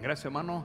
gracias hermano.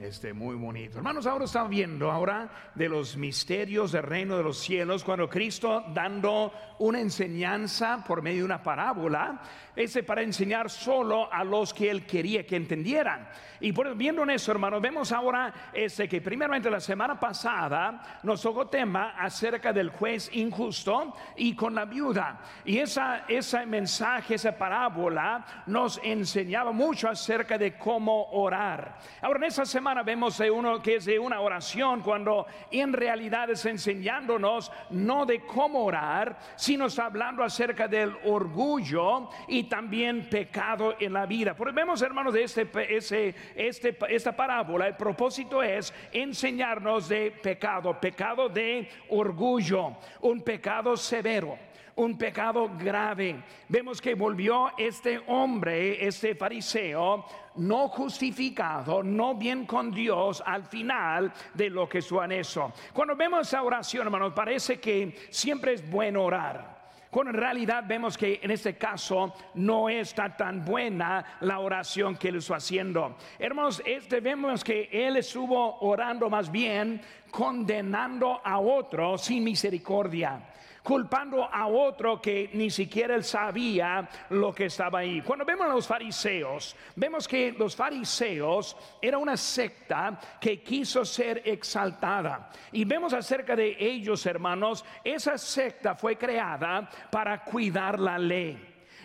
Este, muy bonito. Hermanos, ahora estamos viendo ahora de los misterios del reino de los cielos, cuando Cristo dando una enseñanza por medio de una parábola, ese para enseñar solo a los que él quería que entendieran. Y por, viendo en eso, hermanos, vemos ahora ese que primeramente la semana pasada nos tocó tema acerca del juez injusto y con la viuda. Y esa, ese mensaje, esa parábola nos enseñaba mucho acerca de cómo orar. Ahora en esa semana vemos de uno que es de una oración cuando en realidad es enseñándonos no de cómo orar, sino está hablando acerca del orgullo y también pecado en la vida. Porque vemos, hermanos, de este, ese, este, esta parábola, el propósito es enseñarnos de pecado, pecado de orgullo, un pecado severo un pecado grave. Vemos que volvió este hombre, este fariseo, no justificado, no bien con Dios al final de lo que su eso. Cuando vemos esa oración, hermanos, parece que siempre es bueno orar. Cuando en realidad vemos que en este caso no está tan buena la oración que él está haciendo. Hermanos, este, vemos que él estuvo orando más bien condenando a otro sin misericordia culpando a otro que ni siquiera él sabía lo que estaba ahí. Cuando vemos a los fariseos, vemos que los fariseos era una secta que quiso ser exaltada. Y vemos acerca de ellos, hermanos, esa secta fue creada para cuidar la ley.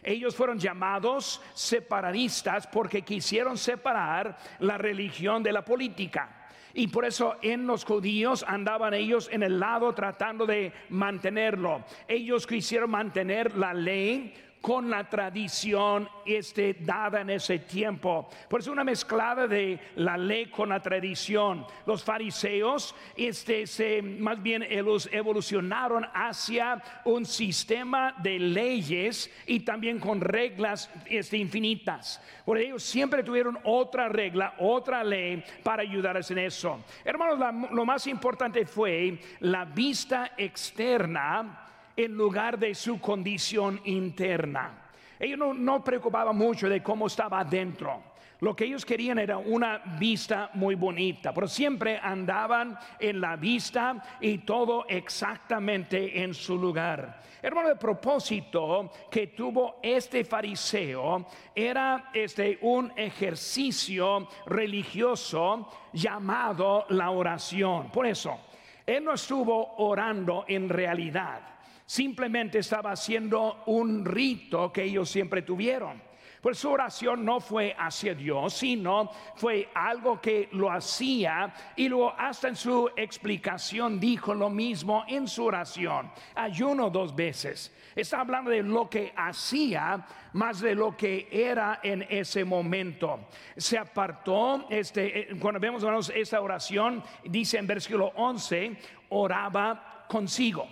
Ellos fueron llamados separatistas porque quisieron separar la religión de la política. Y por eso en los judíos andaban ellos en el lado tratando de mantenerlo. Ellos quisieron mantener la ley con la tradición este, dada en ese tiempo. Por eso una mezclada de la ley con la tradición. Los fariseos este, se, más bien ellos evolucionaron hacia un sistema de leyes y también con reglas este, infinitas. Por ellos siempre tuvieron otra regla, otra ley para ayudarles en eso. Hermanos, lo más importante fue la vista externa en lugar de su condición interna. Ellos no, preocupaban mucho de cómo estaba adentro. Lo que ellos querían era una vista muy bonita, pero siempre andaban en la vista y todo exactamente en su lugar. Hermano, el propósito que tuvo este fariseo era este un ejercicio religioso llamado la oración. Por eso, él no estuvo orando en realidad simplemente estaba haciendo un rito que ellos siempre tuvieron. Pues su oración no fue hacia Dios, sino fue algo que lo hacía y luego hasta en su explicación dijo lo mismo en su oración. Ayuno dos veces. Está hablando de lo que hacía más de lo que era en ese momento. Se apartó, este, eh, cuando vemos esta oración, dice en versículo 11, oraba consigo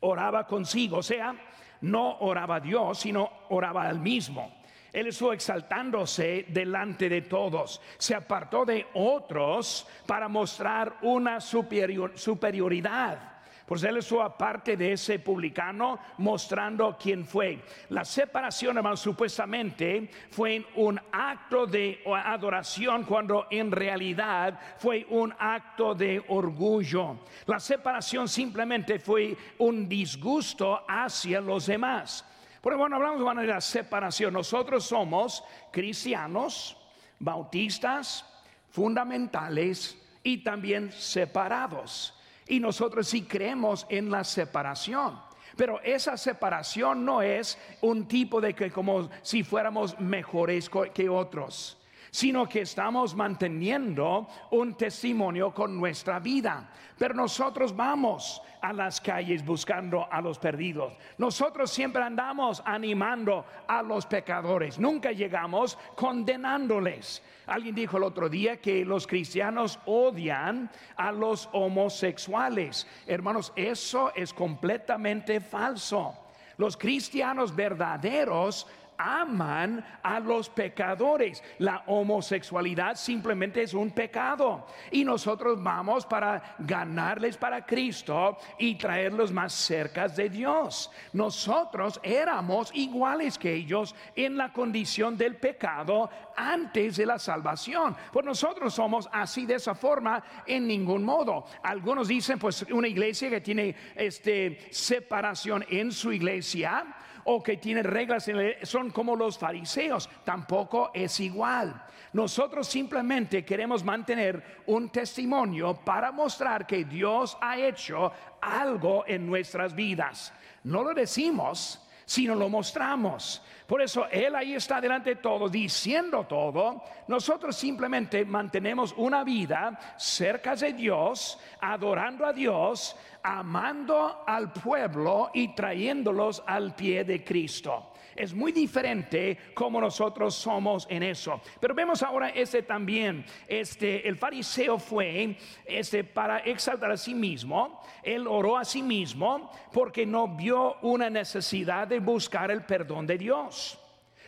oraba consigo, o sea, no oraba a Dios, sino oraba al mismo. Él estuvo exaltándose delante de todos. Se apartó de otros para mostrar una superioridad. Pues él estuvo aparte de ese publicano mostrando quién fue. La separación, hermano, supuestamente fue un acto de adoración cuando en realidad fue un acto de orgullo. La separación simplemente fue un disgusto hacia los demás. Pero bueno, hablamos de la separación. Nosotros somos cristianos, bautistas, fundamentales y también separados. Y nosotros sí creemos en la separación. Pero esa separación no es un tipo de que como si fuéramos mejores que otros sino que estamos manteniendo un testimonio con nuestra vida. Pero nosotros vamos a las calles buscando a los perdidos. Nosotros siempre andamos animando a los pecadores. Nunca llegamos condenándoles. Alguien dijo el otro día que los cristianos odian a los homosexuales. Hermanos, eso es completamente falso. Los cristianos verdaderos aman a los pecadores. La homosexualidad simplemente es un pecado. Y nosotros vamos para ganarles para Cristo y traerlos más cerca de Dios. Nosotros éramos iguales que ellos en la condición del pecado antes de la salvación. Pues nosotros somos así de esa forma en ningún modo. Algunos dicen, pues una iglesia que tiene este separación en su iglesia o que tiene reglas son como los fariseos, tampoco es igual. Nosotros simplemente queremos mantener un testimonio para mostrar que Dios ha hecho algo en nuestras vidas. No lo decimos, sino lo mostramos. Por eso Él ahí está delante de todos, diciendo todo. Nosotros simplemente mantenemos una vida cerca de Dios, adorando a Dios, amando al pueblo y trayéndolos al pie de Cristo. Es muy diferente como nosotros somos en eso. Pero vemos ahora este también, este el fariseo fue este para exaltar a sí mismo, él oró a sí mismo porque no vio una necesidad de buscar el perdón de Dios.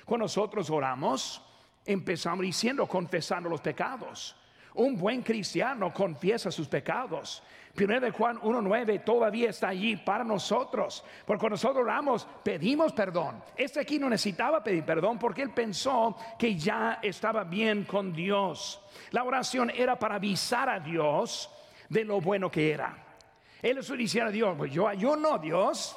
Cuando nosotros oramos, empezamos diciendo confesando los pecados. Un buen cristiano confiesa sus pecados. Primero de Juan 1.9 todavía está allí para nosotros. Porque cuando nosotros oramos, pedimos perdón. Este aquí no necesitaba pedir perdón porque él pensó que ya estaba bien con Dios. La oración era para avisar a Dios de lo bueno que era. Él le diciendo a Dios, pues yo no Dios.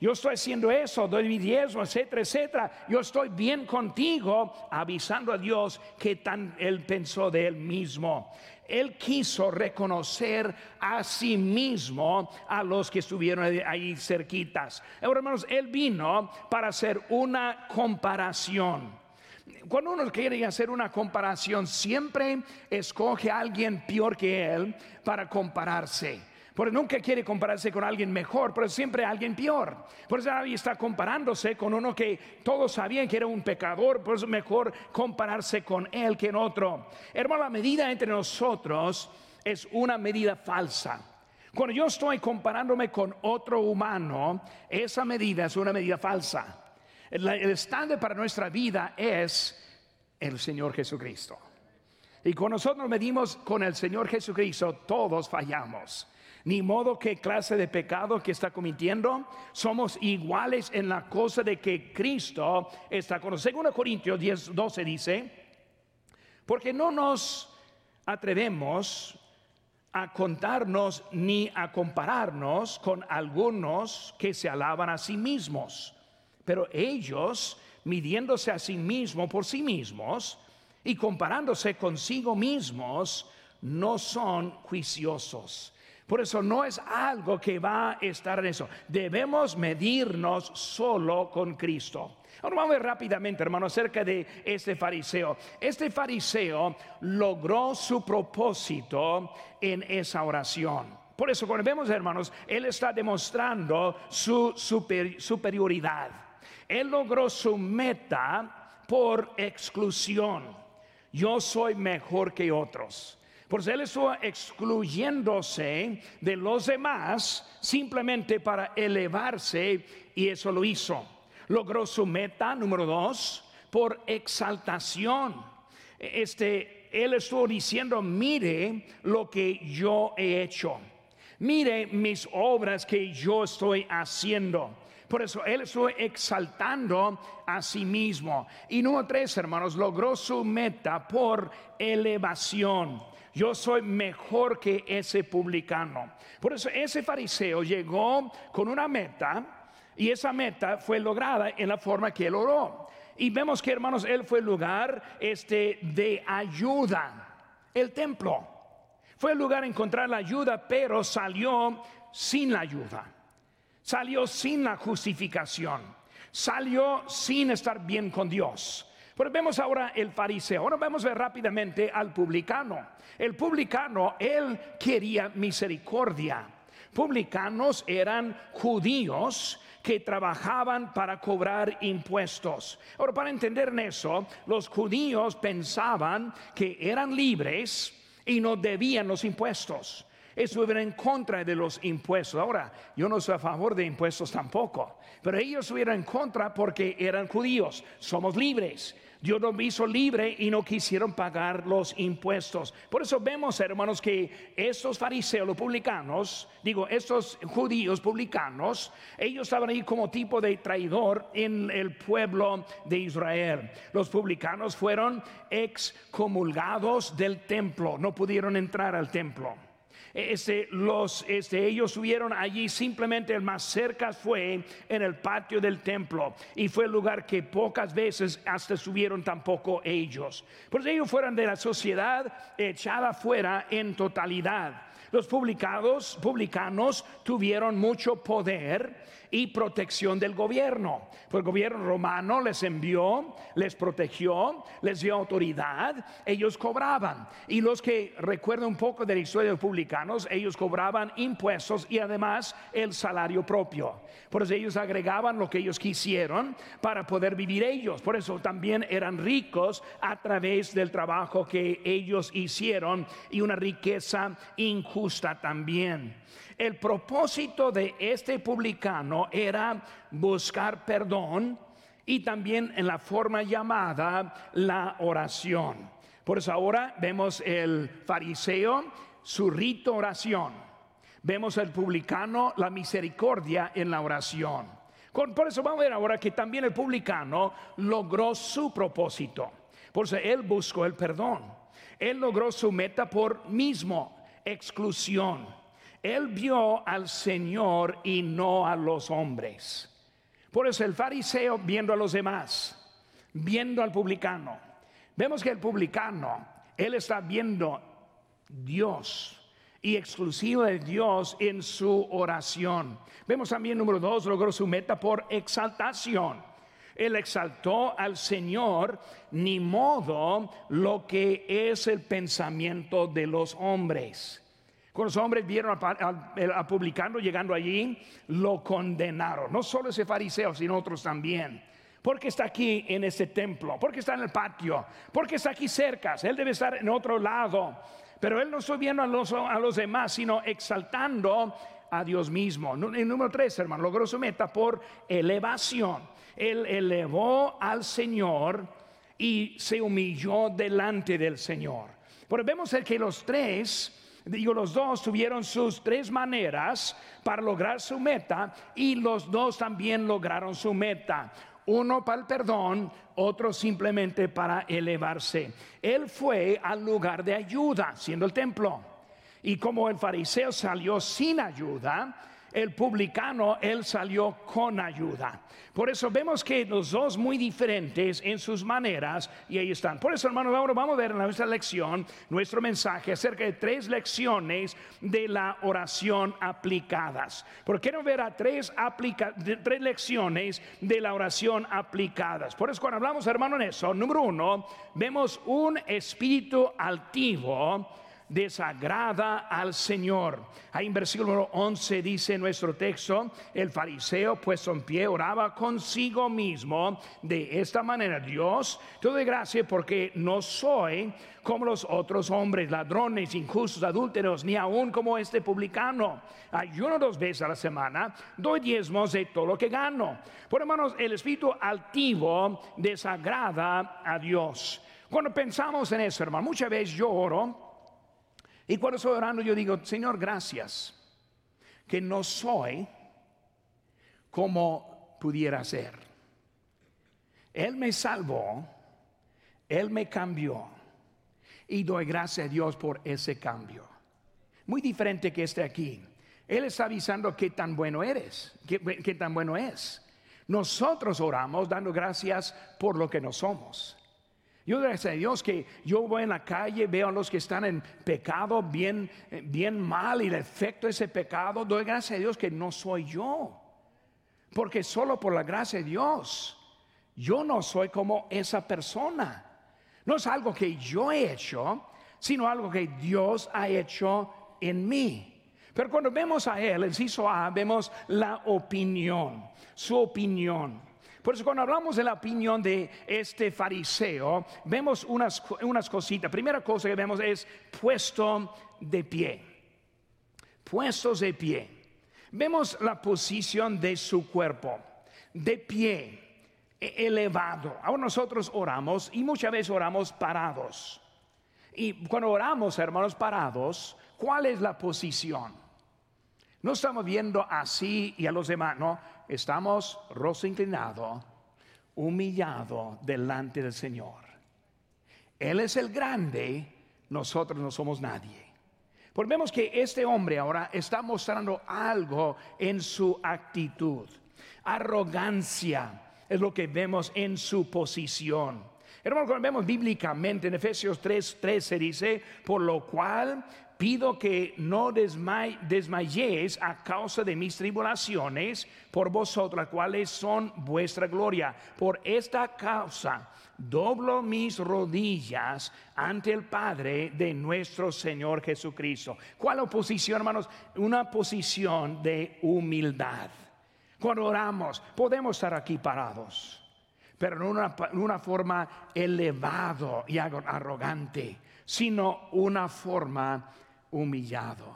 Yo estoy haciendo eso, doy mi diezmo, etcétera, etcétera. Yo estoy bien contigo, avisando a Dios que tan él pensó de él mismo. Él quiso reconocer a sí mismo a los que estuvieron ahí cerquitas. Ahora, hermanos, él vino para hacer una comparación. Cuando uno quiere hacer una comparación, siempre escoge a alguien peor que él para compararse. Porque nunca quiere compararse con alguien mejor, pero siempre alguien peor. Por eso ahí está comparándose con uno que todos sabían que era un pecador, por eso mejor compararse con él que en otro. Hermano, la medida entre nosotros es una medida falsa. Cuando yo estoy comparándome con otro humano, esa medida es una medida falsa. El, estándar para nuestra vida es el Señor Jesucristo. Y cuando nosotros medimos con el Señor Jesucristo, todos fallamos ni modo qué clase de pecado que está cometiendo. Somos iguales en la cosa de que Cristo está con nosotros. Según Corintios 10, 12 dice, porque no nos atrevemos a contarnos ni a compararnos con algunos que se alaban a sí mismos, pero ellos, midiéndose a sí mismos por sí mismos y comparándose consigo mismos, no son juiciosos. Por eso no es algo que va a estar en eso. Debemos medirnos solo con Cristo. Ahora vamos ver rápidamente, hermano, acerca de este fariseo. Este fariseo logró su propósito en esa oración. Por eso, cuando vemos, hermanos, él está demostrando su superioridad. Él logró su meta por exclusión. Yo soy mejor que otros. Por él estuvo excluyéndose de los demás simplemente para elevarse y eso lo hizo. Logró su meta número dos por exaltación. Este, él estuvo diciendo, mire lo que yo he hecho. Mire mis obras que yo estoy haciendo. Por eso él estuvo exaltando a sí mismo. Y número tres, hermanos, logró su meta por elevación yo soy mejor que ese publicano. Por eso ese fariseo llegó con una meta y esa meta fue lograda en la forma que él oró. Y vemos que hermanos, él fue el lugar este de ayuda, el templo. Fue el lugar de encontrar la ayuda, pero salió sin la ayuda. Salió sin la justificación. Salió sin estar bien con Dios. Pero vemos ahora el fariseo. Ahora vamos a ver rápidamente al publicano. El publicano, él quería misericordia. Publicanos eran judíos que trabajaban para cobrar impuestos. Ahora, para entender eso, los judíos pensaban que eran libres y no debían los impuestos. estuvieron en contra de los impuestos. Ahora, yo no soy a favor de impuestos tampoco, pero ellos estuvieron en contra porque eran judíos, somos libres. Dios nos hizo libre y no quisieron pagar los impuestos. Por eso vemos, hermanos, que estos fariseos, los publicanos, digo, estos judíos publicanos, ellos estaban ahí como tipo de traidor en el pueblo de Israel. Los publicanos fueron excomulgados del templo, no pudieron entrar al templo este, los, este, ellos subieron allí, simplemente el más cerca fue en el patio del templo y fue el lugar que pocas veces hasta subieron tampoco ellos. Pues ellos fueron de la sociedad echada fuera en totalidad. Los publicados, publicanos tuvieron mucho poder y protección del gobierno. Pues el gobierno romano les envió, les protegió, les dio autoridad, ellos cobraban. Y los que recuerdan un poco de la historia de los publicanos, ellos cobraban impuestos y además el salario propio. Por eso ellos agregaban lo que ellos quisieron para poder vivir ellos. Por eso también eran ricos a través del trabajo que ellos hicieron y una riqueza injusta también. El propósito de este publicano era buscar perdón y también en la forma llamada la oración. Por eso ahora vemos el fariseo, su rito oración. Vemos el publicano, la misericordia en la oración. Por eso vamos a ver ahora que también el publicano logró su propósito. Por eso él buscó el perdón. Él logró su meta por mismo, exclusión. Él vio al Señor y no a los hombres. Por eso el fariseo viendo a los demás, viendo al publicano. Vemos que el publicano, él está viendo Dios y exclusivo de Dios en su oración. Vemos también número dos, logró su meta por exaltación. Él exaltó al Señor, ni modo lo que es el pensamiento de los hombres. Cuando los hombres vieron a, publicano llegando allí, lo condenaron. No solo ese fariseo, sino otros también. Porque está aquí en este templo? Porque está en el patio? Porque está aquí cerca? Él debe estar en otro lado. Pero él no está a los, a los demás, sino exaltando a Dios mismo. El número tres, hermano, logró su meta por elevación. Él elevó al Señor y se humilló delante del Señor. Pero vemos que los tres digo, los dos tuvieron sus tres maneras para lograr su meta y los dos también lograron su meta. Uno para el perdón, otro simplemente para elevarse. Él fue al lugar de ayuda, siendo el templo. Y como el fariseo salió sin ayuda, el publicano, él salió con ayuda. Por eso vemos que los dos muy diferentes en sus maneras y ahí están. Por eso, hermano, ahora vamos a ver en nuestra lección, nuestro mensaje acerca de tres lecciones de la oración aplicadas. Porque quiero ver a tres, tres lecciones de la oración aplicadas. Por eso, cuando hablamos, hermano, en eso, número uno, vemos un espíritu altivo desagrada al Señor. Ahí en versículo 11 dice nuestro texto, el fariseo puesto en pie oraba consigo mismo de esta manera, Dios, te doy gracia porque no soy como los otros hombres, ladrones, injustos, adúlteros, ni aún como este publicano. Ayuno dos veces a la semana, doy diezmos de todo lo que gano. Por hermanos, el espíritu altivo desagrada a Dios. Cuando pensamos en eso, hermano, muchas veces yo oro y cuando estoy orando yo digo, Señor, gracias, que no soy como pudiera ser. Él me salvó, Él me cambió y doy gracias a Dios por ese cambio. Muy diferente que este aquí. Él está avisando qué tan bueno eres, qué, qué tan bueno es. Nosotros oramos dando gracias por lo que no somos. Yo gracias a Dios que yo voy en la calle, veo a los que están en pecado bien, eh, bien mal y el efecto de ese pecado, doy gracias a Dios que no soy yo. Porque solo por la gracia de Dios, yo no soy como esa persona. No es algo que yo he hecho, sino algo que Dios ha hecho en mí. Pero cuando vemos a Él, el inciso A, vemos la opinión, su opinión. Por eso cuando hablamos de la opinión de este fariseo, vemos unas, unas cositas. Primera cosa que vemos es puesto de pie. puestos de pie. Vemos la posición de su cuerpo, de pie, e-, elevado. Ahora nosotros oramos y muchas veces oramos parados. Y cuando oramos, hermanos, parados, ¿cuál es la posición? No estamos viendo así y a los demás, no, estamos rostro inclinado, humillado delante del Señor. Él es el grande, nosotros no somos nadie. Pues vemos que este hombre ahora está mostrando algo en su actitud. Arrogancia es lo que vemos en su posición. Hermanos, cuando vemos bíblicamente en Efesios 3, 13 dice, por lo cual pido que no desmayéis a causa de mis tribulaciones por vosotros, las cuales son vuestra gloria. Por esta causa doblo mis rodillas ante el Padre de nuestro Señor Jesucristo. ¿Cuál oposición, hermanos? Una posición de humildad. Cuando oramos, podemos estar aquí parados, pero no una, una forma elevado y arrogante, sino una forma humillado.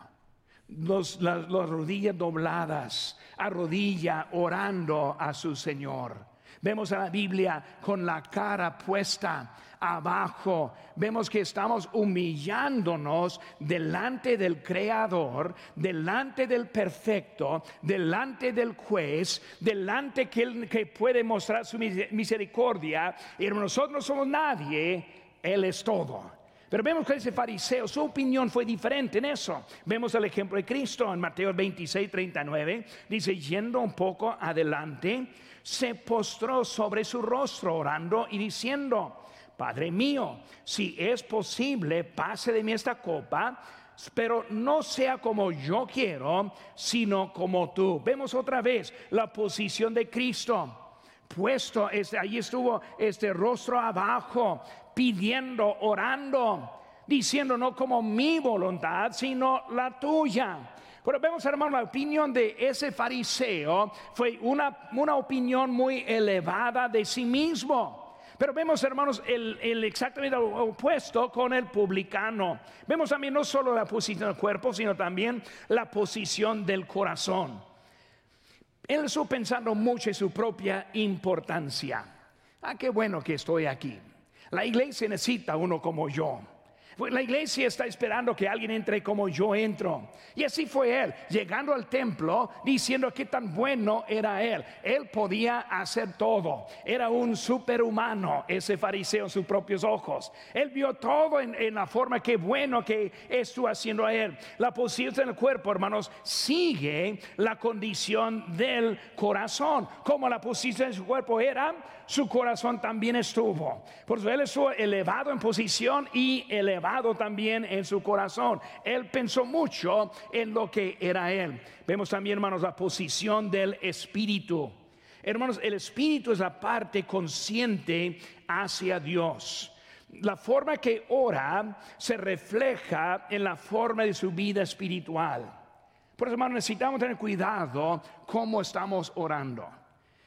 las, las, rodillas dobladas, a rodilla orando a su Señor. Vemos a la Biblia con la cara puesta abajo. Vemos que estamos humillándonos delante del Creador, delante del perfecto, delante del juez, delante que, que puede mostrar su misericordia. Y nosotros no somos nadie, Él es todo. Pero vemos que ese fariseo, su opinión fue diferente en eso. Vemos el ejemplo de Cristo en Mateo 26, 39. Dice, yendo un poco adelante, se postró sobre su rostro orando y diciendo, Padre mío, si es posible, pase de mí esta copa, pero no sea como yo quiero, sino como tú. Vemos otra vez la posición de Cristo. Puesto, este, allí estuvo este rostro abajo, pidiendo, orando, diciendo no como mi voluntad, sino la tuya. Pero vemos, hermano, la opinión de ese fariseo fue una, una opinión muy elevada de sí mismo. Pero vemos, hermanos, el, el, exactamente opuesto con el publicano. Vemos también no solo la posición del cuerpo, sino también la posición del corazón. Él estuvo pensando mucho en su propia importancia. Ah, qué bueno que estoy aquí. La iglesia necesita uno como yo. Pues la iglesia está esperando que alguien entre como yo entro. Y así fue él, llegando al templo diciendo que tan bueno era él. Él podía hacer todo. Era un superhumano, ese fariseo en sus propios ojos. Él vio todo en, la forma que bueno que estuvo haciendo a él. La posición del cuerpo, hermanos, sigue la condición del corazón. Como la posición de su cuerpo era, su corazón también estuvo. Por eso él estuvo elevado en posición y elevado también en su corazón. Él pensó mucho en lo que era él. Vemos también, hermanos, la posición del espíritu. Hermanos, el espíritu es la parte consciente hacia Dios. La forma que ora se refleja en la forma de su vida espiritual. Por eso, hermanos, necesitamos tener cuidado cómo estamos orando.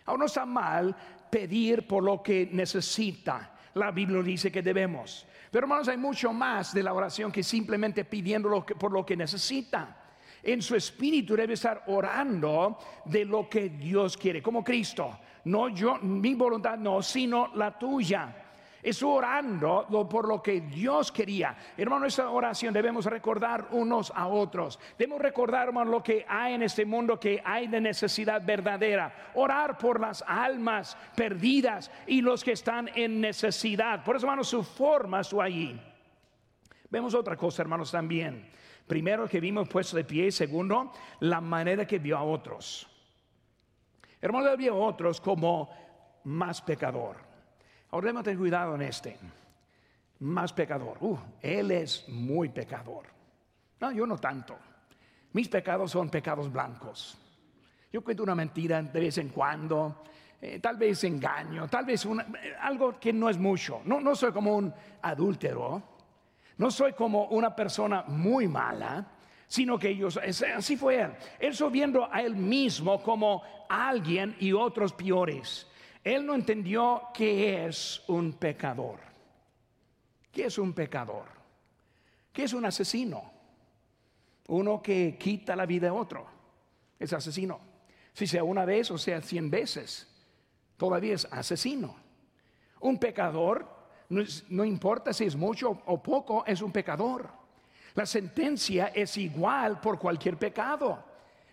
Ahora no está mal pedir por lo que necesita. La Biblia dice que debemos. Pero hermanos, hay mucho más de la oración que simplemente pidiendo por lo que necesita. En su espíritu debe estar orando de lo que Dios quiere, como Cristo. No yo, mi voluntad no, sino la tuya es orando por lo que Dios quería. Hermano, esta oración debemos recordar unos a otros. Debemos recordar, lo que hay en este mundo que hay de necesidad verdadera. Orar por las almas perdidas y los que están en necesidad. Por eso, hermano, su forma su allí. Vemos otra cosa, hermanos, también. Primero, que vimos puesto de pie. Segundo, la manera que vio a otros. Hermano, vio a otros como más pecador. Ahora cuidado en este. Más pecador. Uh, él es muy pecador. No, yo no tanto. Mis pecados son pecados blancos. Yo cuento una mentira de vez en cuando, eh, tal vez engaño, tal vez algo que no es mucho. No, no soy como un adúltero, no soy como una persona muy mala, sino que ellos, así fue él. Él estuvo viendo a él mismo como alguien y otros peores. Él no entendió qué es un pecador. ¿Qué es un pecador? ¿Qué es un asesino? Uno que quita la vida de otro es asesino. Si sea una vez o sea cien veces, todavía es asesino. Un pecador, no, importa si es mucho o poco, es un pecador. La sentencia es igual por cualquier pecado.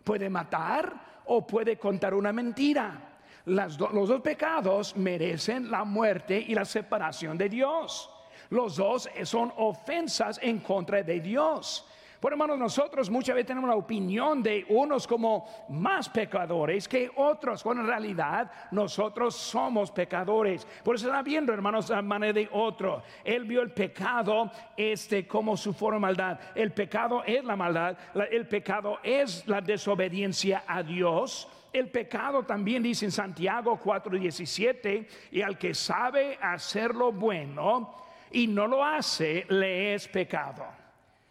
Puede matar o puede contar una mentira. Los dos pecados merecen la muerte y la separación de Dios. Los dos son ofensas en contra de Dios. Por hermanos, nosotros muchas veces tenemos la opinión de unos como más pecadores que otros, cuando en realidad nosotros somos pecadores. Por eso está viendo, hermanos, a manera de otro. Él vio el pecado este como su forma de maldad. El pecado es la maldad, el pecado es la desobediencia a Dios. El pecado también dice en Santiago 4:17, y al que sabe hacer lo bueno y no lo hace, le es pecado.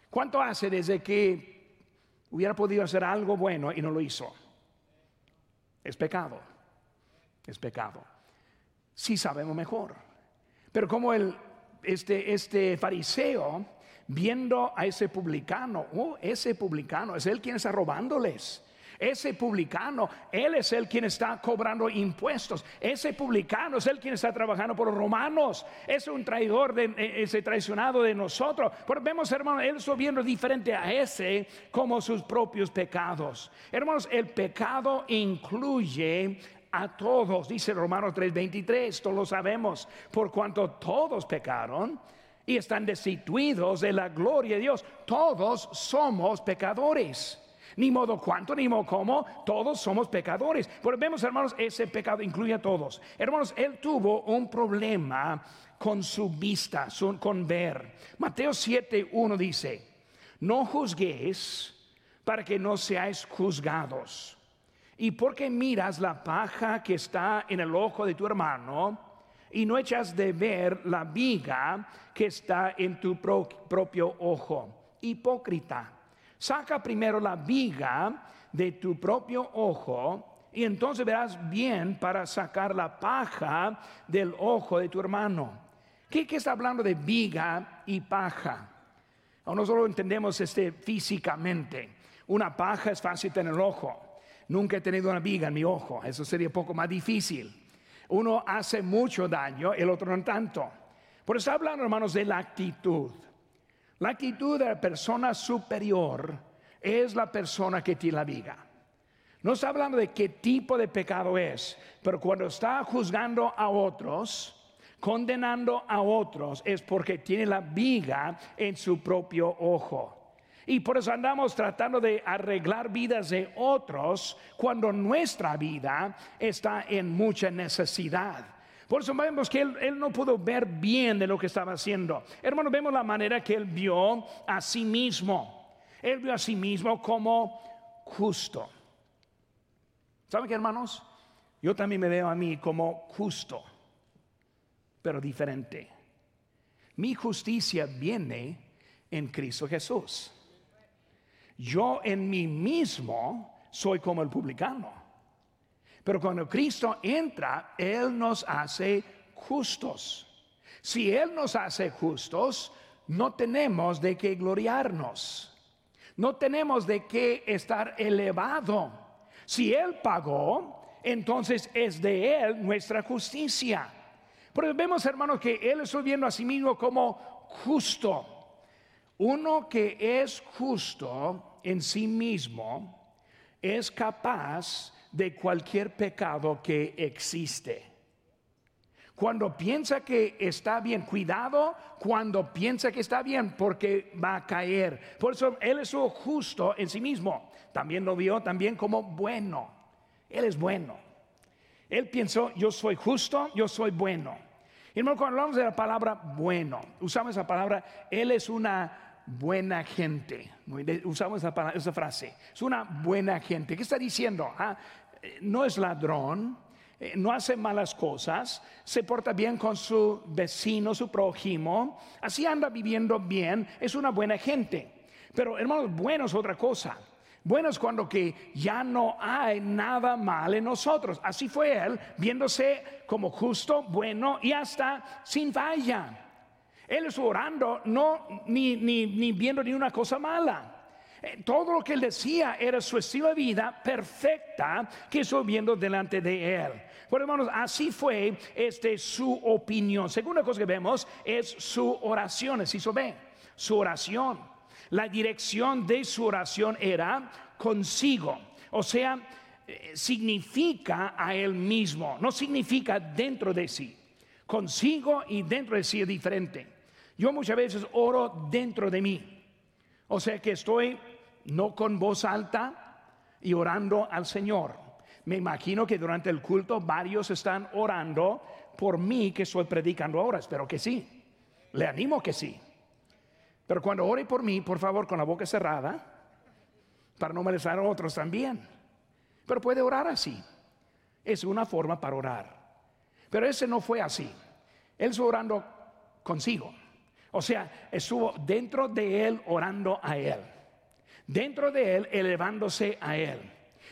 ¿Cuánto hace desde que hubiera podido hacer algo bueno y no lo hizo? Es pecado. Es pecado. Sí sabemos mejor. Pero como el, este, este fariseo, viendo a ese publicano, oh, ese publicano es él quien está robándoles. Ese publicano, él es el quien está cobrando impuestos. Ese publicano es el quien está trabajando por los romanos. Es un traidor, de, e, ese traicionado de nosotros. Pero vemos, hermanos, él está viendo diferente a ese como sus propios pecados. Hermanos, el pecado incluye a todos, dice Romanos 3:23, todos lo sabemos, por cuanto todos pecaron y están destituidos de la gloria de Dios. Todos somos pecadores. Ni modo cuánto, ni modo cómo, todos somos pecadores. Pero vemos, hermanos, ese pecado incluye a todos. Hermanos, él tuvo un problema con su vista, con ver. Mateo 7:1 dice: No juzguéis para que no seáis juzgados. Y porque miras la paja que está en el ojo de tu hermano y no echas de ver la viga que está en tu propio ojo. Hipócrita. Saca primero la viga de tu propio ojo y entonces verás bien para sacar la paja del ojo de tu hermano. ¿Qué, está hablando de viga y paja? No solo entendemos este físicamente. Una paja es fácil tener el ojo. Nunca he tenido una viga en mi ojo. Eso sería un poco más difícil. Uno hace mucho daño, el otro no tanto. Por eso hablando, hermanos, de la actitud. La actitud de la persona superior es la persona que tiene la viga. No está hablando de qué tipo de pecado es, pero cuando está juzgando a otros, condenando a otros, es porque tiene la viga en su propio ojo. Y por eso andamos tratando de arreglar vidas de otros cuando nuestra vida está en mucha necesidad. Por eso vemos que él, no pudo ver bien de lo que estaba haciendo. Hermanos, vemos la manera que él vio a sí mismo. Él vio a sí mismo como justo. ¿Saben qué, hermanos? Yo también me veo a mí como justo, pero diferente. Mi justicia viene en Cristo Jesús. Yo en mí mismo soy como el publicano. Pero cuando Cristo entra, Él nos hace justos. Si Él nos hace justos, no tenemos de qué gloriarnos. No tenemos de qué estar elevado. Si Él pagó, entonces es de Él nuestra justicia. Pero vemos, hermanos, que Él está viendo a sí mismo como justo. Uno que es justo en sí mismo es capaz de cualquier pecado que existe. Cuando piensa que está bien, cuidado cuando piensa que está bien, porque va a caer. Por eso Él es justo en sí mismo. También lo vio también como bueno. Él es bueno. Él pensó, yo soy justo, yo soy bueno. Y cuando hablamos de la palabra bueno, usamos esa palabra, Él es una buena gente. Usamos esa, frase. Es una buena gente. ¿Qué está diciendo? Ah, no es ladrón, eh, no hace malas cosas, se porta bien con su vecino, su prójimo, así anda viviendo bien, es una buena gente. Pero hermanos, bueno es otra cosa. Bueno es cuando que ya no hay nada mal en nosotros. Así fue él, viéndose como justo, bueno y hasta sin falla. Él es orando, no ni, ni, ni viendo ni una cosa mala. Eh, todo lo que él decía era su estilo de vida perfecta que estoy viendo delante de él. Bueno, hermanos, así fue este, su opinión. Segunda cosa que vemos es su oración, si se ve, su oración. La dirección de su oración era consigo, o sea, eh, significa a él mismo, no significa dentro de sí. Consigo y dentro de sí es diferente. Yo muchas veces oro dentro de mí. O sea que estoy no con voz alta y orando al Señor. Me imagino que durante el culto varios están orando por mí que estoy predicando ahora. Espero que sí. Le animo que sí. Pero cuando ore por mí, por favor, con la boca cerrada, para no molestar a otros también. Pero puede orar así. Es una forma para orar. Pero ese no fue así. Él estuvo orando consigo. O sea, estuvo dentro de él orando a él. Dentro de él elevándose a él.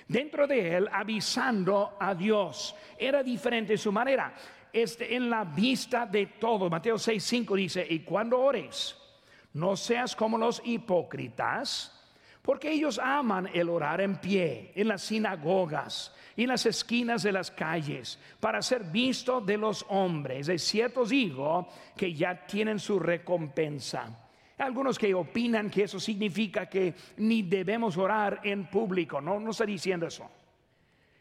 Dentro de él avisando a Dios. Era diferente su manera. Este, en la vista de todo. Mateo 6:5 dice, y cuando ores, no seas como los hipócritas porque ellos aman el orar en pie, en las sinagogas y en las esquinas de las calles, para ser visto de los hombres. De cierto digo que ya tienen su recompensa. Algunos que opinan que eso significa que ni debemos orar en público. No, no está diciendo eso.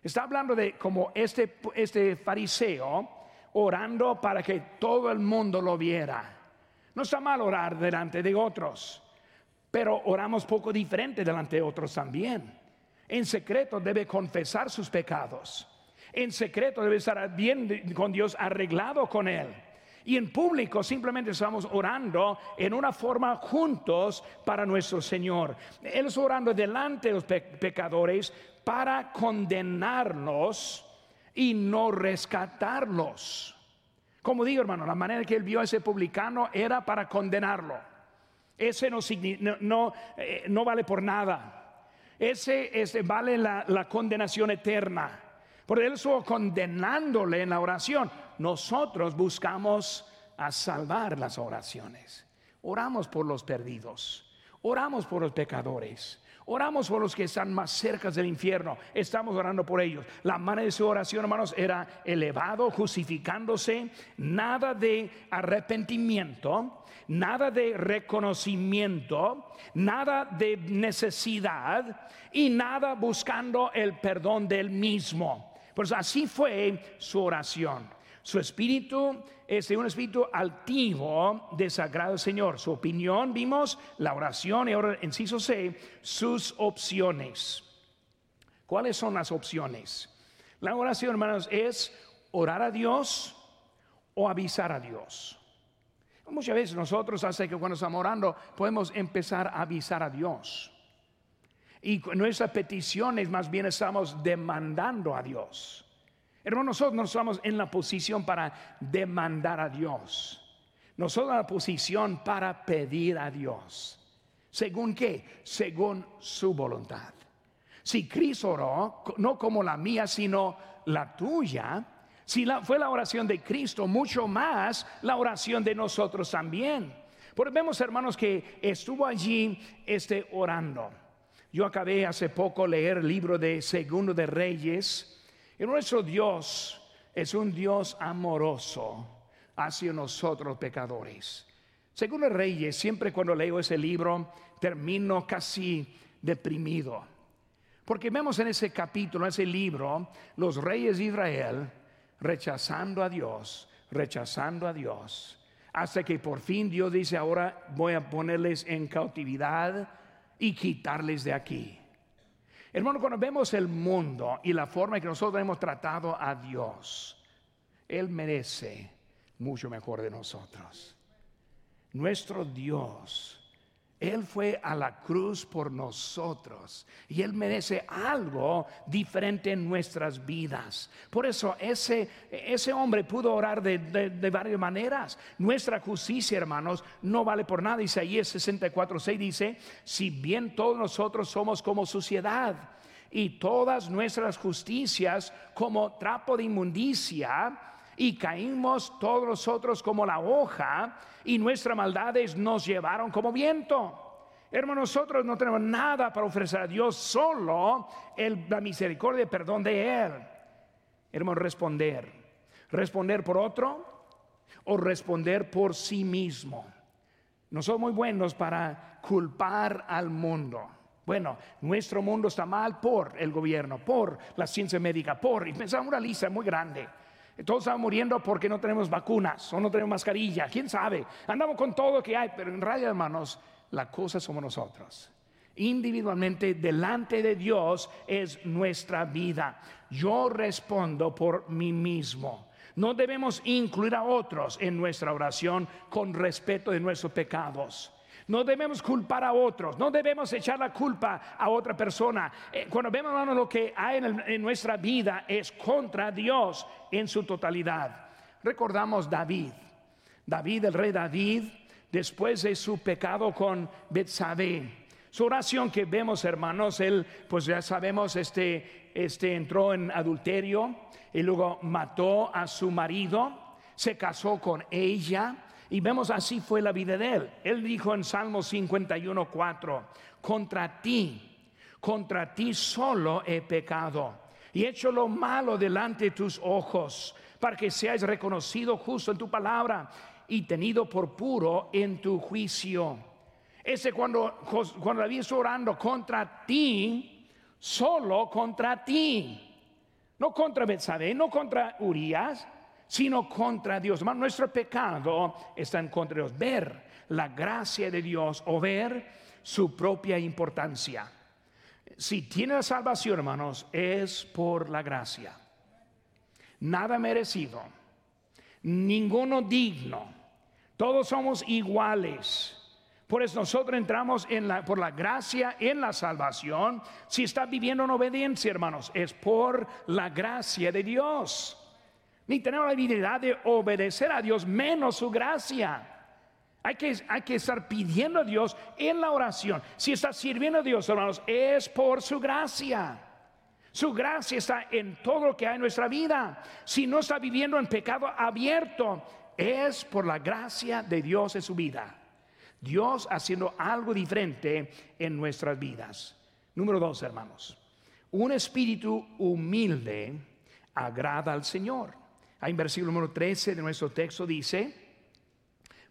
Está hablando de como este, este fariseo orando para que todo el mundo lo viera. No está mal orar delante de otros pero oramos poco diferente delante de otros también. En secreto debe confesar sus pecados. En secreto debe estar bien con Dios, arreglado con Él. Y en público simplemente estamos orando en una forma juntos para nuestro Señor. Él está orando delante de los pecadores para condenarlos y no rescatarlos. Como digo, hermano, la manera que él vio a ese publicano era para condenarlo. Ese no, eh, vale por nada. Ese, ese vale la, condenación eterna. Por eso condenándole en la oración. Nosotros buscamos a salvar las oraciones. Oramos por los perdidos. Oramos por los pecadores. Oramos por los que están más cerca del infierno. Estamos orando por ellos. La manera de su oración, hermanos, era elevado, justificándose. Nada de arrepentimiento, nada de reconocimiento, nada de necesidad y nada buscando el perdón del mismo. Pues así fue su oración. Su espíritu es de un espíritu altivo, desagrado al Señor. Su opinión, vimos la oración y ahora inciso C, sus opciones. ¿Cuáles son las opciones? La oración, hermanos, es orar a Dios o avisar a Dios. Muchas veces nosotros, hace que cuando estamos orando, podemos empezar a avisar a Dios. Y nuestras peticiones más bien estamos demandando a Dios. Hermanos, nosotros no estamos en la posición para demandar a Dios. Nosotros en la posición para pedir a Dios. ¿Según qué? Según su voluntad. Si Cristo oró, no como la mía, sino la tuya, si la, fue la oración de Cristo, mucho más la oración de nosotros también. Porque vemos, hermanos, que estuvo allí este, orando. Yo acabé hace poco leer el libro de Segundo de Reyes y nuestro Dios es un Dios amoroso hacia nosotros pecadores. Según el Reyes, siempre cuando leo ese libro termino casi deprimido. Porque vemos en ese capítulo, en ese libro, los reyes de Israel rechazando a Dios, rechazando a Dios, hasta que por fin Dios dice, ahora voy a ponerles en cautividad y quitarles de aquí. Hermano, cuando vemos el mundo y la forma en que nosotros hemos tratado a Dios, Él merece mucho mejor de nosotros. Nuestro Dios él fue a la cruz por nosotros y Él merece algo diferente en nuestras vidas. Por eso ese, ese hombre pudo orar de, de, varias maneras. Nuestra justicia, hermanos, no vale por nada. Isaías 64, 6 dice, si bien todos nosotros somos como suciedad y todas nuestras justicias como trapo de inmundicia, y caímos todos nosotros como la hoja y nuestras maldades nos llevaron como viento. Hermano, nosotros no tenemos nada para ofrecer a Dios, solo la misericordia y perdón de Él. Hermano, responder. Responder por otro o responder por sí mismo. No somos muy buenos para culpar al mundo. Bueno, nuestro mundo está mal por el gobierno, por la ciencia médica, por, y pensamos una lista muy grande. Todos están muriendo porque no tenemos vacunas o no tenemos mascarilla, quién sabe. Andamos con todo lo que hay, pero en realidad, hermanos, la cosa somos nosotros. Individualmente, delante de Dios es nuestra vida. Yo respondo por mí mismo. No debemos incluir a otros en nuestra oración con respeto de nuestros pecados. No debemos culpar a otros, no debemos echar la culpa a otra persona. Eh, cuando vemos lo que hay en, nuestra vida es contra Dios en su totalidad. Recordamos David, David, el rey David, después de su pecado con Betsabé. Su oración que vemos, hermanos, él, pues ya sabemos, este, este entró en adulterio y luego mató a su marido, se casó con ella y vemos así fue la vida de él. Él dijo en Salmo 51, 4, contra ti, contra ti solo he pecado y hecho lo malo delante de tus ojos, para que seas reconocido justo en tu palabra y tenido por puro en tu juicio. Ese cuando, cuando David orando contra ti, solo contra ti. No contra Betsabé, no contra Urias, sino contra Dios. nuestro pecado está en contra de Dios. Ver la gracia de Dios o ver su propia importancia. Si tiene la salvación, hermanos, es por la gracia. Nada merecido, ninguno digno. Todos somos iguales. Por eso nosotros entramos en la, por la gracia en la salvación. Si está viviendo en obediencia, hermanos, es por la gracia de Dios ni tenemos la habilidad de obedecer a Dios, menos su gracia. Hay que, hay que estar pidiendo a Dios en la oración. Si está sirviendo a Dios, hermanos, es por su gracia. Su gracia está en todo lo que hay en nuestra vida. Si no está viviendo en pecado abierto, es por la gracia de Dios en su vida. Dios haciendo algo diferente en nuestras vidas. Número dos, hermanos. Un espíritu humilde agrada al Señor. Ahí en versículo número 13 de nuestro texto dice,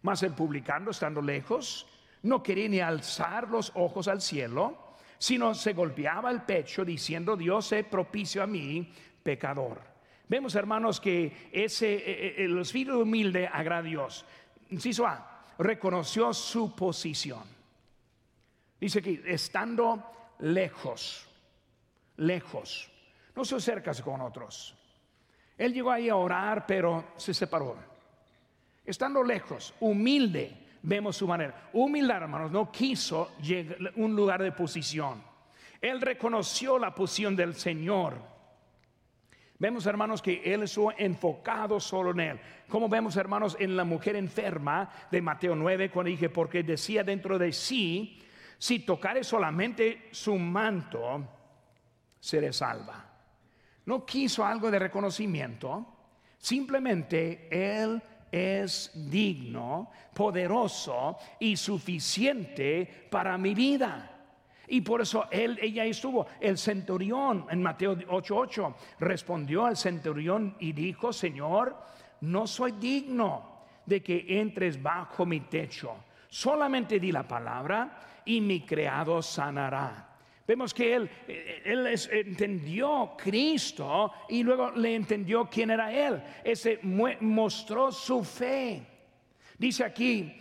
mas el publicano estando lejos, no quería ni alzar los ojos al cielo, sino se golpeaba el pecho diciendo, Dios se propicio a mí, pecador. Vemos, hermanos, que ese, el espíritu humilde agrada a Dios. Inciso A, reconoció su posición. Dice que estando lejos, lejos, no se acercas con otros. Él llegó ahí a orar, pero se separó. Estando lejos, humilde, vemos su manera. Humildad, hermanos, no quiso llegar un lugar de posición. Él reconoció la posición del Señor. Vemos, hermanos, que Él estuvo enfocado solo en Él. Como vemos, hermanos, en la mujer enferma de Mateo 9, cuando dije, porque decía dentro de sí, si tocare solamente su manto, seré salva no quiso algo de reconocimiento, simplemente Él es digno, poderoso y suficiente para mi vida. Y por eso él, ella estuvo. El centurión en Mateo 8:8 respondió al centurión y dijo, Señor, no soy digno de que entres bajo mi techo. Solamente di la palabra y mi creado sanará. Vemos que él, él entendió Cristo y luego le entendió quién era él. Ese mostró su fe. Dice aquí,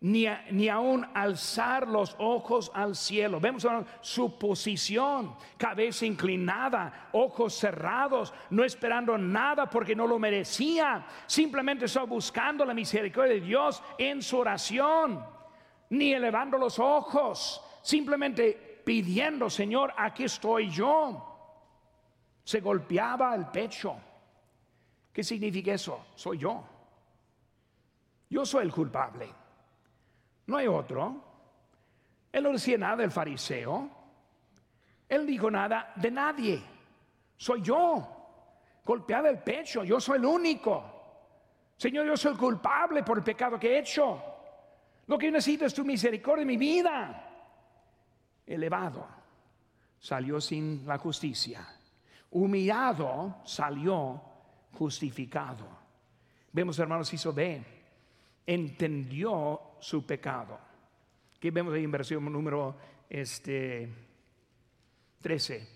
ni, ni aún alzar los ojos al cielo. Vemos su posición, cabeza inclinada, ojos cerrados, no esperando nada porque no lo merecía. Simplemente estaba buscando la misericordia de Dios en su oración, ni elevando los ojos. Simplemente pidiendo, Señor, aquí estoy yo. Se golpeaba el pecho. ¿Qué significa eso? Soy yo. Yo soy el culpable. No hay otro. Él no decía nada del fariseo. Él dijo nada de nadie. Soy yo. Golpeaba el pecho. Yo soy el único. Señor, yo soy el culpable por el pecado que he hecho. Lo que yo necesito es tu misericordia en mi vida. Elevado, salió sin la justicia. Humillado, salió justificado. Vemos, hermanos, hizo B, entendió su pecado. Aquí vemos ahí en versión número este, 13.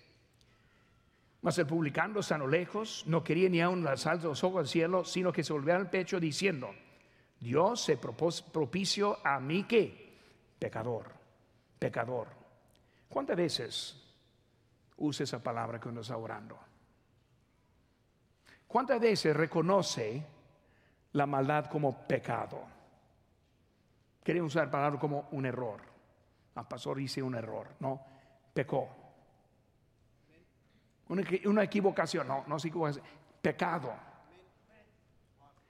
Mas el publicano estando lejos, no quería ni aun alzar los ojos al cielo, sino que se volvió al pecho diciendo, Dios se propicio a mí que pecador, pecador. ¿Cuántas veces usa esa palabra cuando está orando? ¿Cuántas veces reconoce la maldad como pecado? Queremos usar la palabra como un error. El pastor dice un error, no, pecó. Una, equivocación, no, no se pecado.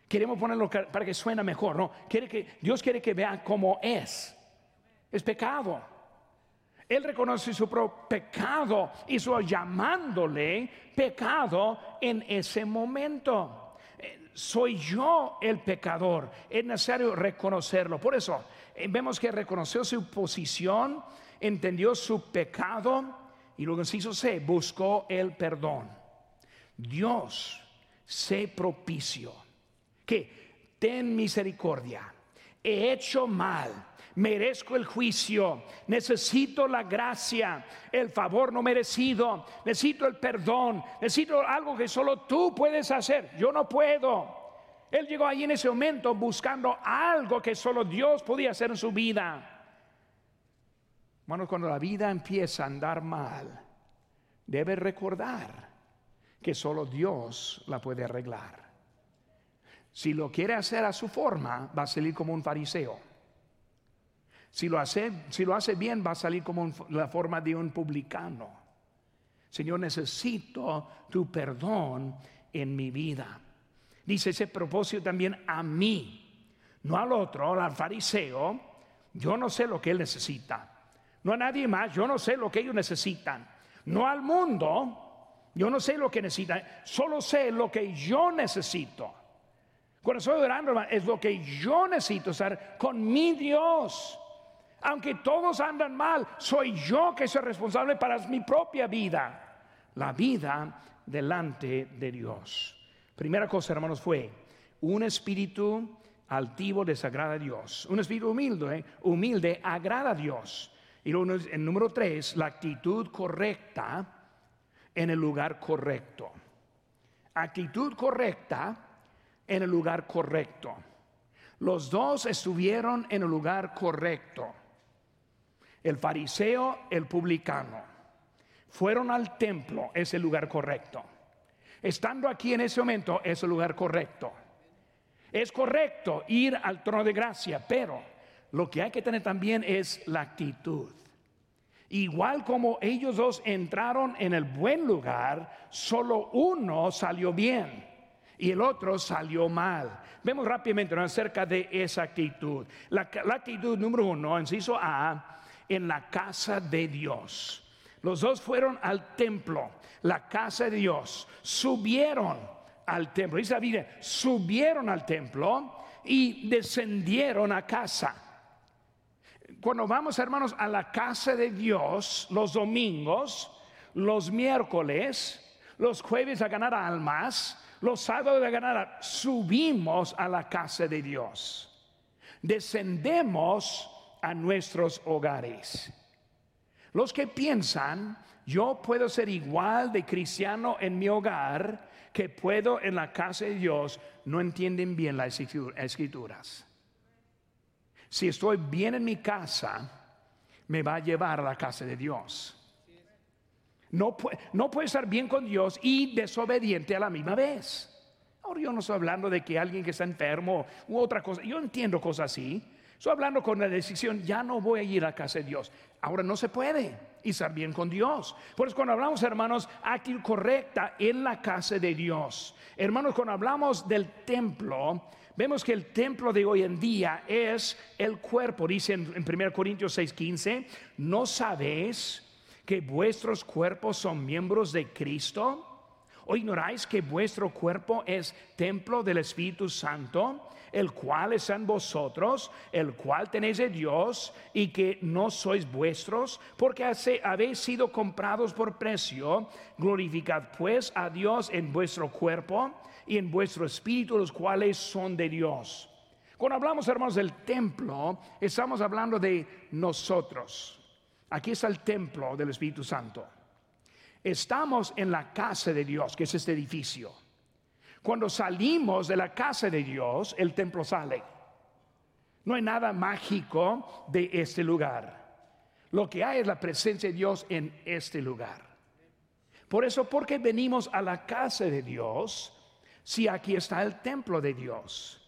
Queremos ponerlo para que suene mejor, no. Quiere que, Dios quiere que vea cómo es. Es pecado. Él reconoce su propio pecado y su llamándole pecado en ese momento. Eh, soy yo el pecador. Es necesario reconocerlo. Por eso eh, vemos que reconoció su posición, entendió su pecado y luego hizo C, buscó el perdón. Dios, sé propicio. Que ten misericordia. He hecho mal. Merezco el juicio, necesito la gracia, el favor no merecido, necesito el perdón, necesito algo que solo tú puedes hacer. Yo no puedo. Él llegó ahí en ese momento buscando algo que solo Dios podía hacer en su vida. Bueno, cuando la vida empieza a andar mal, debe recordar que solo Dios la puede arreglar. Si lo quiere hacer a su forma, va a salir como un fariseo. Si lo hace, si lo hace bien, va a salir como la forma de un publicano. Señor, necesito tu perdón en mi vida. Dice ese propósito también a mí, no al otro, al fariseo. Yo no sé lo que él necesita no a nadie más, yo no sé lo que ellos necesitan, no al mundo, yo no sé lo que necesitan, solo sé lo que yo necesito. Cuando estoy orando, es lo que yo necesito, estar con mi Dios. Aunque todos andan mal, soy yo que soy responsable para mi propia vida, la vida delante de Dios. Primera cosa, hermanos, fue un espíritu altivo desagrada a Dios. Un espíritu humilde, humilde agrada a Dios. Y luego en número tres, la actitud correcta en el lugar correcto. Actitud correcta en el lugar correcto. Los dos estuvieron en el lugar correcto. El fariseo, el publicano. Fueron al templo, es el lugar correcto. Estando aquí en ese momento, es el lugar correcto. Es correcto ir al trono de gracia, pero lo que hay que tener también es la actitud. Igual como ellos dos entraron en el buen lugar, solo uno salió bien y el otro salió mal. Vemos rápidamente acerca de esa actitud. La, actitud número uno, inciso A, en la casa de Dios. Los dos fueron al templo, la casa de Dios, subieron al templo. Dice Biblia, subieron al templo y descendieron a casa cuando vamos, hermanos, a la casa de Dios los domingos, los miércoles, los jueves a ganar almas, los sábados a ganar, subimos a la casa de Dios. Descendemos a nuestros hogares. Los que piensan, yo puedo ser igual de cristiano en mi hogar que puedo en la casa de Dios, no entienden bien las escrituras. Si estoy bien en mi casa, me va a llevar a la casa de Dios. No, puede, no puede estar bien con Dios y desobediente a la misma vez. Ahora yo no estoy hablando de que alguien que está enfermo u otra cosa. Yo entiendo cosas así. Estoy hablando con la decisión, ya no voy a ir a casa de Dios. Ahora no se puede y estar bien con Dios. Por eso cuando hablamos, hermanos, actitud correcta en la casa de Dios. Hermanos, cuando hablamos del templo, Vemos que el templo de hoy en día es el cuerpo. Dice en, 1 Corintios 6:15, ¿no sabéis que vuestros cuerpos son miembros de Cristo? ¿O ignoráis que vuestro cuerpo es templo del Espíritu Santo, el cual es en vosotros, el cual tenéis de Dios, y que no sois vuestros, porque habéis sido comprados por precio? Glorificad pues a Dios en vuestro cuerpo y en vuestro espíritu, los cuales son de Dios. Cuando hablamos, hermanos, del templo, estamos hablando de nosotros. Aquí está el templo del Espíritu Santo. Estamos en la casa de Dios, que es este edificio. Cuando salimos de la casa de Dios, el templo sale. No hay nada mágico de este lugar. Lo que hay es la presencia de Dios en este lugar. Por eso, porque venimos a la casa de Dios, si aquí está el templo de Dios?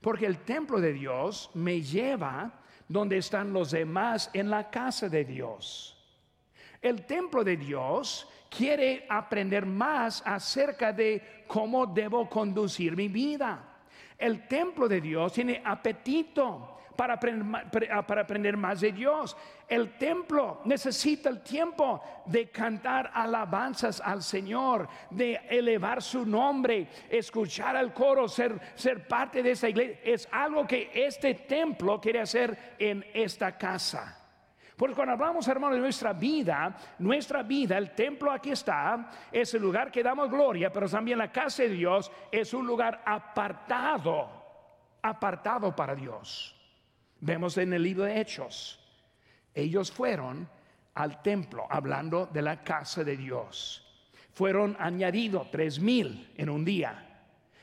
Porque el templo de Dios me lleva donde están los demás en la casa de Dios. El templo de Dios quiere aprender más acerca de cómo debo conducir mi vida. El templo de Dios tiene apetito para aprender, para aprender, más de Dios. El templo necesita el tiempo de cantar alabanzas al Señor, de elevar su nombre, escuchar al coro, ser, ser parte de esa iglesia. Es algo que este templo quiere hacer en esta casa. Porque cuando hablamos, hermano, de nuestra vida, nuestra vida, el templo aquí está, es el lugar que damos gloria, pero también la casa de Dios es un lugar apartado, apartado para Dios. Vemos en el libro de Hechos, ellos fueron al templo hablando de la casa de Dios. Fueron añadidos tres mil en un día.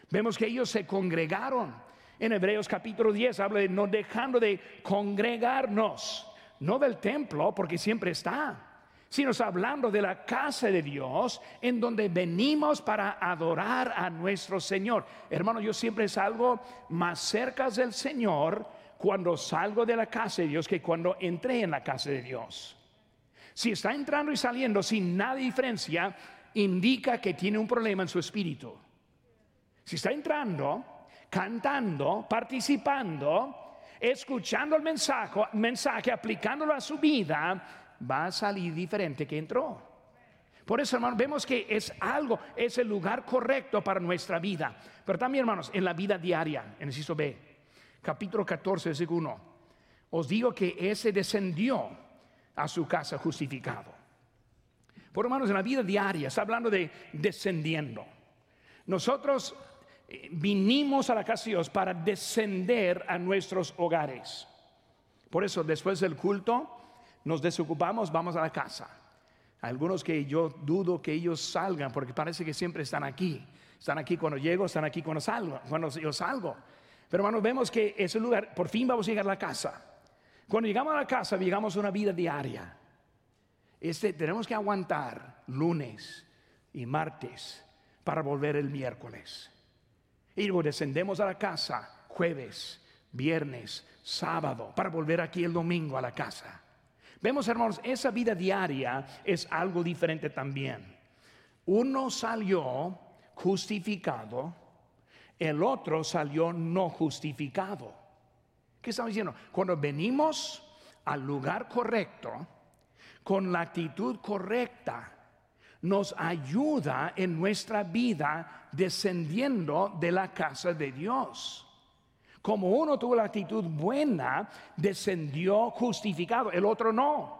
Vemos que ellos se congregaron. En Hebreos capítulo 10 habla de no dejando de congregarnos no del templo, porque siempre está, sino hablando de la casa de Dios, en donde venimos para adorar a nuestro Señor. Hermano, yo siempre salgo más cerca del Señor cuando salgo de la casa de Dios que cuando entré en la casa de Dios. Si está entrando y saliendo sin nada de diferencia, indica que tiene un problema en su espíritu. Si está entrando, cantando, participando, escuchando el mensaje, mensaje, aplicándolo a su vida, va a salir diferente que entró. Por eso, hermanos, vemos que es algo, es el lugar correcto para nuestra vida. Pero también, hermanos, en la vida diaria, en el inciso B, capítulo 14, versículo 1, os digo que ese descendió a su casa justificado. Por hermanos, en la vida diaria, está hablando de descendiendo. Nosotros vinimos a la casa de Dios para descender a nuestros hogares. Por eso, después del culto, nos desocupamos, vamos a la casa. Algunos que yo dudo que ellos salgan, porque parece que siempre están aquí. Están aquí cuando llego, están aquí cuando salgo, cuando yo salgo. Pero hermanos, vemos que ese lugar, por fin vamos a llegar a la casa. Cuando llegamos a la casa, llegamos a una vida diaria. Este, tenemos que aguantar lunes y martes para volver el miércoles. Y descendemos a la casa jueves, viernes, sábado, para volver aquí el domingo a la casa. Vemos, hermanos, esa vida diaria es algo diferente también. Uno salió justificado, el otro salió no justificado. ¿Qué estamos diciendo? Cuando venimos al lugar correcto, con la actitud correcta, nos ayuda en nuestra vida descendiendo de la casa de Dios. Como uno tuvo la actitud buena, descendió justificado, el otro no.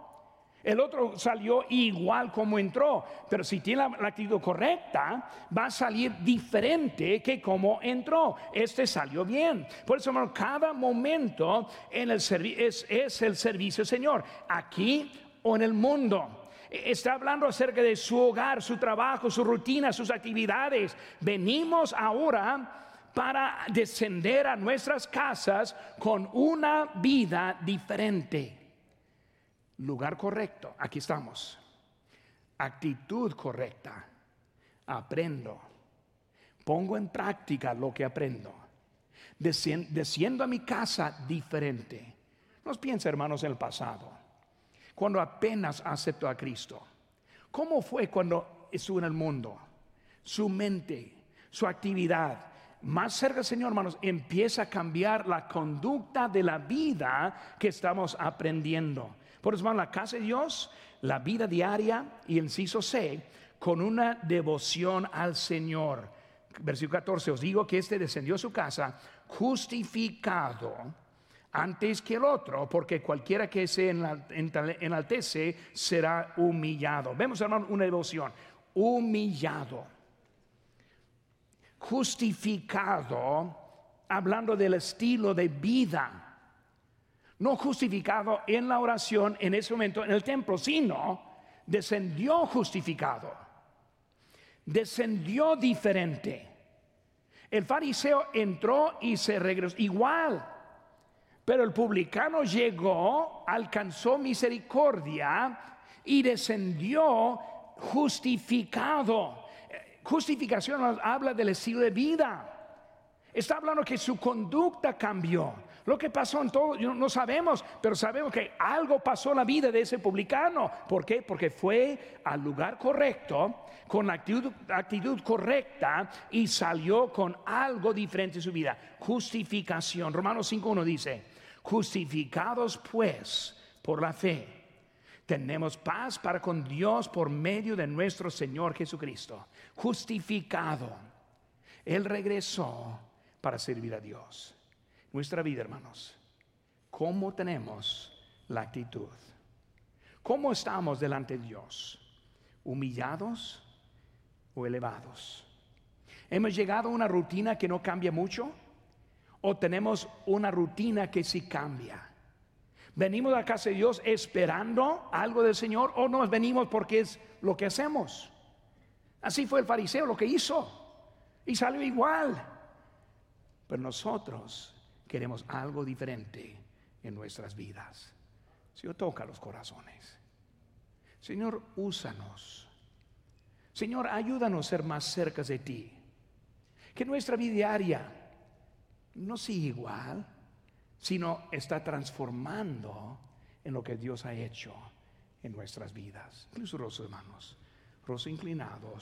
El otro salió igual como entró, pero si tiene la, actitud correcta, va a salir diferente que como entró. Este salió bien. Por eso, hermano, cada momento en el es, es el servicio Señor, aquí o en el mundo está hablando acerca de su hogar, su trabajo, su rutina, sus actividades. Venimos ahora para descender a nuestras casas con una vida diferente. Lugar correcto, aquí estamos. Actitud correcta, aprendo. Pongo en práctica lo que aprendo. Desciendo a mi casa diferente. Nos piensa, hermanos, en el pasado cuando apenas aceptó a Cristo? ¿Cómo fue cuando estuvo en el mundo? Su mente, su actividad, más cerca Señor, hermanos, empieza a cambiar la conducta de la vida que estamos aprendiendo. Por eso, hermanos, la casa de Dios, la vida diaria y inciso C, con una devoción al Señor. Versículo 14, os digo que este descendió a su casa justificado antes que el otro, porque cualquiera que se enaltece será humillado. Vemos, hermano, una devoción. Humillado. Justificado, hablando del estilo de vida. No justificado en la oración en ese momento en el templo, sino descendió justificado descendió diferente. El fariseo entró y se regresó igual. Pero el publicano llegó, alcanzó misericordia y descendió justificado. Justificación habla del estilo de vida. Está hablando que su conducta cambió. Lo que pasó en todo, no sabemos, pero sabemos que algo pasó en la vida de ese publicano. ¿Por qué? Porque fue al lugar correcto, con la actitud, actitud correcta y salió con algo diferente en su vida. Justificación. Romanos 5.1 dice, justificados pues por la fe, tenemos paz para con Dios por medio de nuestro Señor Jesucristo. Justificado. Él regresó para servir a Dios nuestra vida, hermanos. ¿Cómo tenemos la actitud? ¿Cómo estamos delante de Dios? ¿Humillados o elevados? ¿Hemos llegado a una rutina que no cambia mucho? ¿O tenemos una rutina que sí cambia? ¿Venimos a casa de Dios esperando algo del Señor o nos venimos porque es lo que hacemos? Así fue el fariseo lo que hizo y salió igual. Pero nosotros queremos algo diferente en nuestras vidas. Señor, toca los corazones. Señor, úsanos. Señor, ayúdanos a ser más cerca de ti. Que nuestra vida diaria no siga igual, sino está transformando en lo que Dios ha hecho en nuestras vidas. Incluso los hermanos, los inclinados.